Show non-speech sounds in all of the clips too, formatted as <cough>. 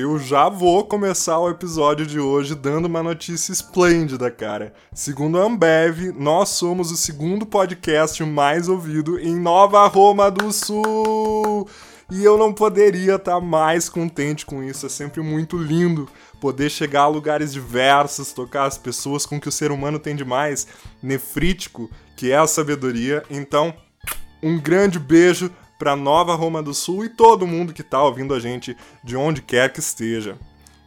Eu já vou começar o episódio de hoje dando uma notícia esplêndida, cara. Segundo a Ambev, nós somos o segundo podcast mais ouvido em Nova Roma do Sul. E eu não poderia estar mais contente com isso. É sempre muito lindo poder chegar a lugares diversos, tocar as pessoas com que o ser humano tem de mais nefrítico, que é a sabedoria. Então, um grande beijo para Nova Roma do Sul e todo mundo que está ouvindo a gente de onde quer que esteja.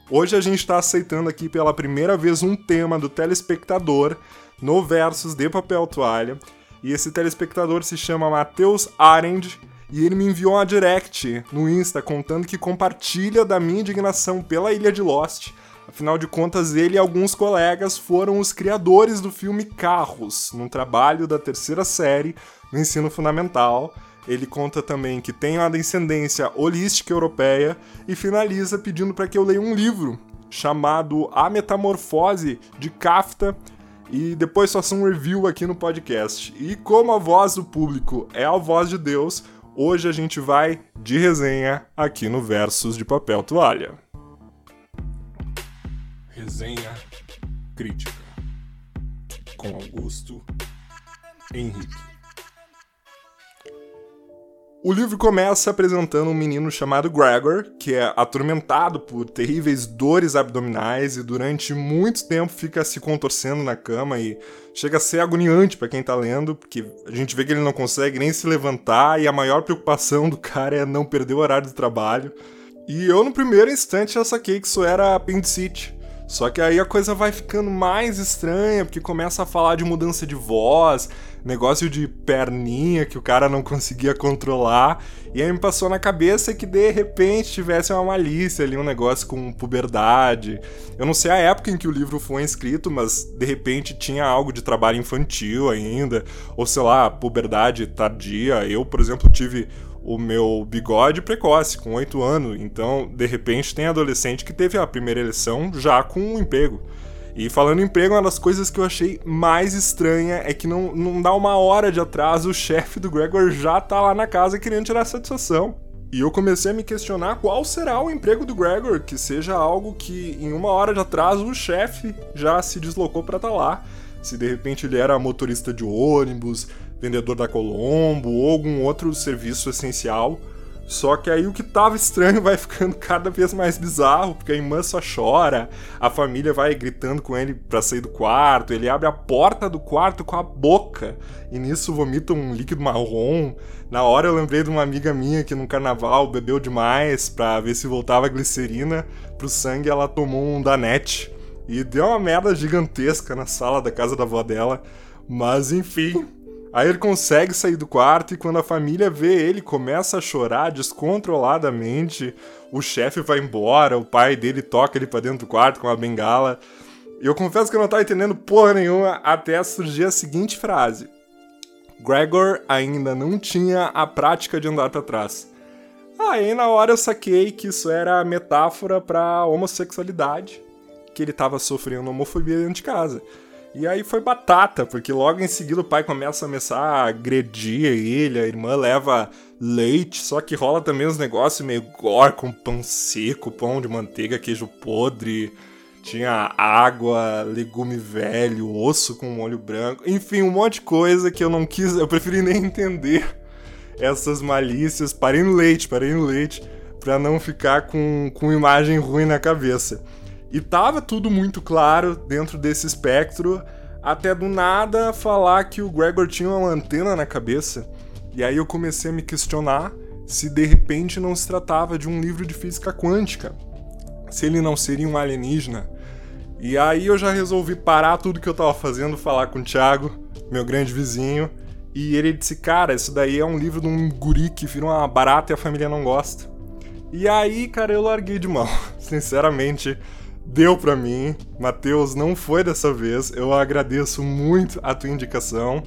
Hoje a gente está aceitando aqui pela primeira vez um tema do telespectador no Versus de Papel Toalha. E esse telespectador se chama Matheus Arend e ele me enviou uma direct no Insta contando que compartilha da minha indignação pela Ilha de Lost. Afinal de contas, ele e alguns colegas foram os criadores do filme Carros, num trabalho da terceira série no ensino fundamental ele conta também que tem uma descendência holística europeia e finaliza pedindo para que eu leia um livro chamado A Metamorfose de Kafta e depois faça um review aqui no podcast. E como a voz do público é a voz de Deus, hoje a gente vai de resenha aqui no Versos de Papel Toalha. Resenha crítica com Augusto Henrique. O livro começa apresentando um menino chamado Gregor, que é atormentado por terríveis dores abdominais e durante muito tempo fica se contorcendo na cama e chega a ser agoniante para quem tá lendo, porque a gente vê que ele não consegue nem se levantar e a maior preocupação do cara é não perder o horário de trabalho. E eu no primeiro instante já saquei que isso era apendicite. Só que aí a coisa vai ficando mais estranha, porque começa a falar de mudança de voz, negócio de perninha que o cara não conseguia controlar. E aí me passou na cabeça que de repente tivesse uma malícia ali, um negócio com puberdade. Eu não sei a época em que o livro foi escrito, mas de repente tinha algo de trabalho infantil ainda, ou sei lá, puberdade tardia. Eu, por exemplo, tive o meu bigode precoce, com 8 anos. Então, de repente, tem adolescente que teve a primeira eleição já com um emprego. E falando em emprego, uma das coisas que eu achei mais estranha é que não, não dá uma hora de atraso, o chefe do Gregor já tá lá na casa querendo tirar satisfação. E eu comecei a me questionar qual será o emprego do Gregor, que seja algo que em uma hora de atraso o chefe já se deslocou para estar tá lá. Se de repente ele era motorista de ônibus, vendedor da Colombo ou algum outro serviço essencial só que aí o que tava estranho vai <laughs> ficando cada vez mais bizarro, porque a irmã só chora, a família vai gritando com ele pra sair do quarto, ele abre a porta do quarto com a boca, e nisso vomita um líquido marrom. Na hora eu lembrei de uma amiga minha que no carnaval bebeu demais pra ver se voltava a glicerina pro sangue, ela tomou um danete. E deu uma merda gigantesca na sala da casa da avó dela. Mas enfim, Aí ele consegue sair do quarto e quando a família vê ele, começa a chorar descontroladamente. O chefe vai embora, o pai dele toca ele pra dentro do quarto com uma bengala. E eu confesso que eu não tava entendendo porra nenhuma até surgir a seguinte frase: Gregor ainda não tinha a prática de andar para trás. Aí na hora eu saquei que isso era metáfora pra homossexualidade, que ele tava sofrendo homofobia dentro de casa. E aí foi batata, porque logo em seguida o pai começa a começar a agredir ele, a irmã leva leite, só que rola também uns negócios meio gore, com pão seco, pão de manteiga, queijo podre, tinha água, legume velho, osso com molho branco, enfim, um monte de coisa que eu não quis, eu preferi nem entender essas malícias, parei no leite, parei no leite, pra não ficar com, com imagem ruim na cabeça. E tava tudo muito claro dentro desse espectro, até do nada falar que o Gregor tinha uma antena na cabeça. E aí eu comecei a me questionar se de repente não se tratava de um livro de física quântica. Se ele não seria um alienígena. E aí eu já resolvi parar tudo que eu tava fazendo, falar com o Thiago, meu grande vizinho, e ele disse: Cara, isso daí é um livro de um guri que vira uma barata e a família não gosta. E aí, cara, eu larguei de mão. <laughs> Sinceramente, deu para mim. Matheus, não foi dessa vez. Eu agradeço muito a tua indicação,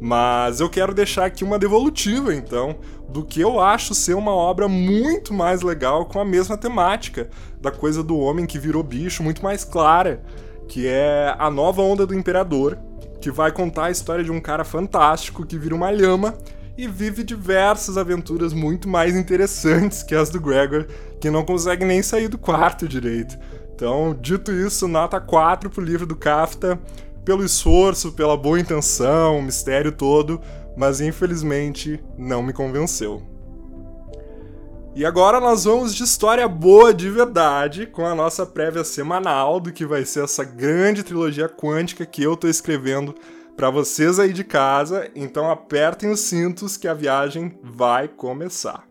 mas eu quero deixar aqui uma devolutiva, então, do que eu acho ser uma obra muito mais legal com a mesma temática da coisa do homem que virou bicho, muito mais clara, que é a nova onda do imperador, que vai contar a história de um cara fantástico que vira uma lhama e vive diversas aventuras muito mais interessantes que as do Gregor, que não consegue nem sair do quarto direito. Então, dito isso, nota 4 pro livro do Kafta, pelo esforço, pela boa intenção, o mistério todo, mas infelizmente não me convenceu. E agora nós vamos de história boa de verdade, com a nossa prévia semanal do que vai ser essa grande trilogia quântica que eu tô escrevendo para vocês aí de casa. Então apertem os cintos que a viagem vai começar.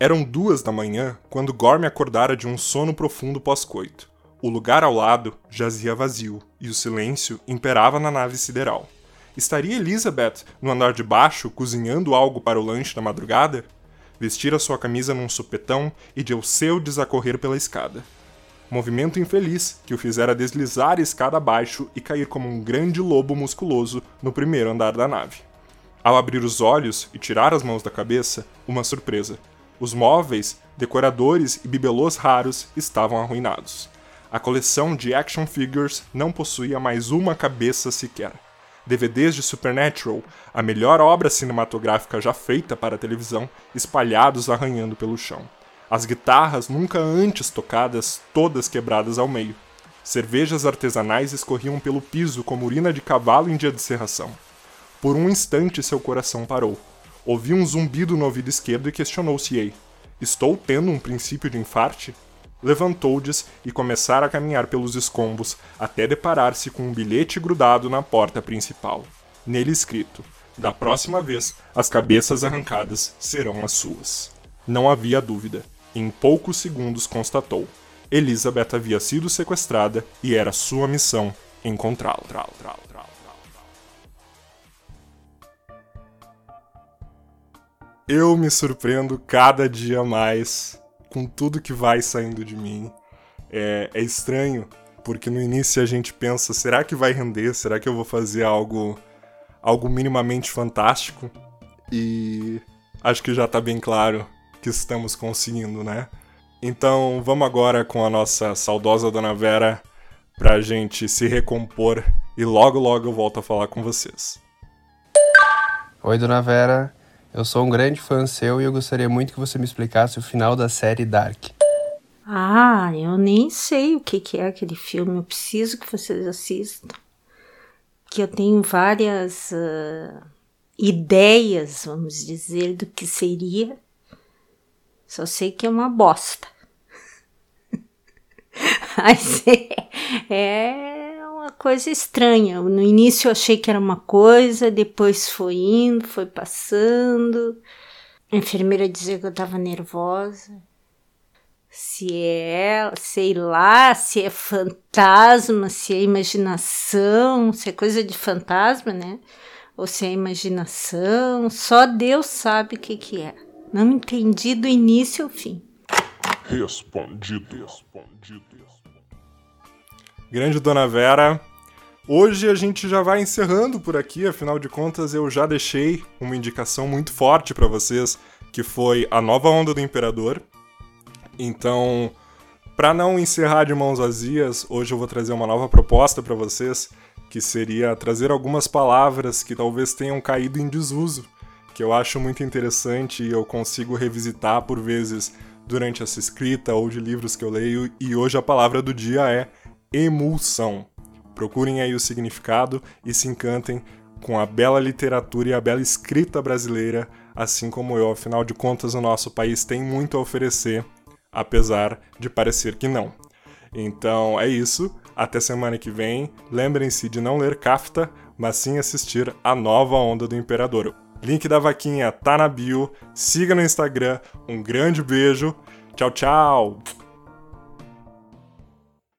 Eram duas da manhã quando Gorm acordara de um sono profundo pós-coito. O lugar ao lado jazia vazio e o silêncio imperava na nave sideral. Estaria Elizabeth no andar de baixo cozinhando algo para o lanche da madrugada? Vestira sua camisa num supetão e deu seu desacorrer pela escada. Movimento infeliz que o fizera deslizar a escada abaixo e cair como um grande lobo musculoso no primeiro andar da nave. Ao abrir os olhos e tirar as mãos da cabeça, uma surpresa. Os móveis, decoradores e bibelôs raros estavam arruinados. A coleção de action figures não possuía mais uma cabeça sequer. DVDs de Supernatural, a melhor obra cinematográfica já feita para a televisão, espalhados arranhando pelo chão. As guitarras nunca antes tocadas, todas quebradas ao meio. Cervejas artesanais escorriam pelo piso como urina de cavalo em dia de serração. Por um instante seu coração parou. Ouviu um zumbido no ouvido esquerdo e questionou-se Ei, estou tendo um princípio de infarte? levantou-des e começara a caminhar pelos escombros até deparar-se com um bilhete grudado na porta principal. Nele escrito: Da próxima vez, as cabeças arrancadas serão as suas. Não havia dúvida. Em poucos segundos constatou. Elizabeth havia sido sequestrada e era sua missão encontrá-la. Eu me surpreendo cada dia mais com tudo que vai saindo de mim. É, é estranho, porque no início a gente pensa, será que vai render? Será que eu vou fazer algo algo minimamente fantástico? E acho que já tá bem claro que estamos conseguindo, né? Então, vamos agora com a nossa saudosa Dona Vera pra gente se recompor e logo logo eu volto a falar com vocês. Oi, Dona Vera. Eu sou um grande fã seu e eu gostaria muito que você me explicasse o final da série Dark. Ah, eu nem sei o que, que é aquele filme. Eu preciso que vocês assistam. Que eu tenho várias uh, ideias, vamos dizer, do que seria. Só sei que é uma bosta. <laughs> Mas é, é uma coisa estranha. No início eu achei que era uma coisa, depois foi indo, foi passando. A enfermeira dizia que eu tava nervosa. Se é, sei lá, se é fantasma, se é imaginação, se é coisa de fantasma, né? Ou se é imaginação, só Deus sabe o que que é. Não entendi do início ao fim. Respondido. Respondido. Grande Dona Vera. Hoje a gente já vai encerrando por aqui, afinal de contas eu já deixei uma indicação muito forte para vocês, que foi a nova onda do Imperador. Então, para não encerrar de mãos vazias, hoje eu vou trazer uma nova proposta para vocês, que seria trazer algumas palavras que talvez tenham caído em desuso, que eu acho muito interessante e eu consigo revisitar por vezes durante essa escrita ou de livros que eu leio, e hoje a palavra do dia é emulsão. Procurem aí o significado e se encantem com a bela literatura e a bela escrita brasileira, assim como eu, afinal de contas, o nosso país tem muito a oferecer, apesar de parecer que não. Então é isso, até semana que vem. Lembrem-se de não ler Kafta, mas sim assistir a nova onda do Imperador. Link da vaquinha tá na bio, siga no Instagram, um grande beijo, tchau, tchau!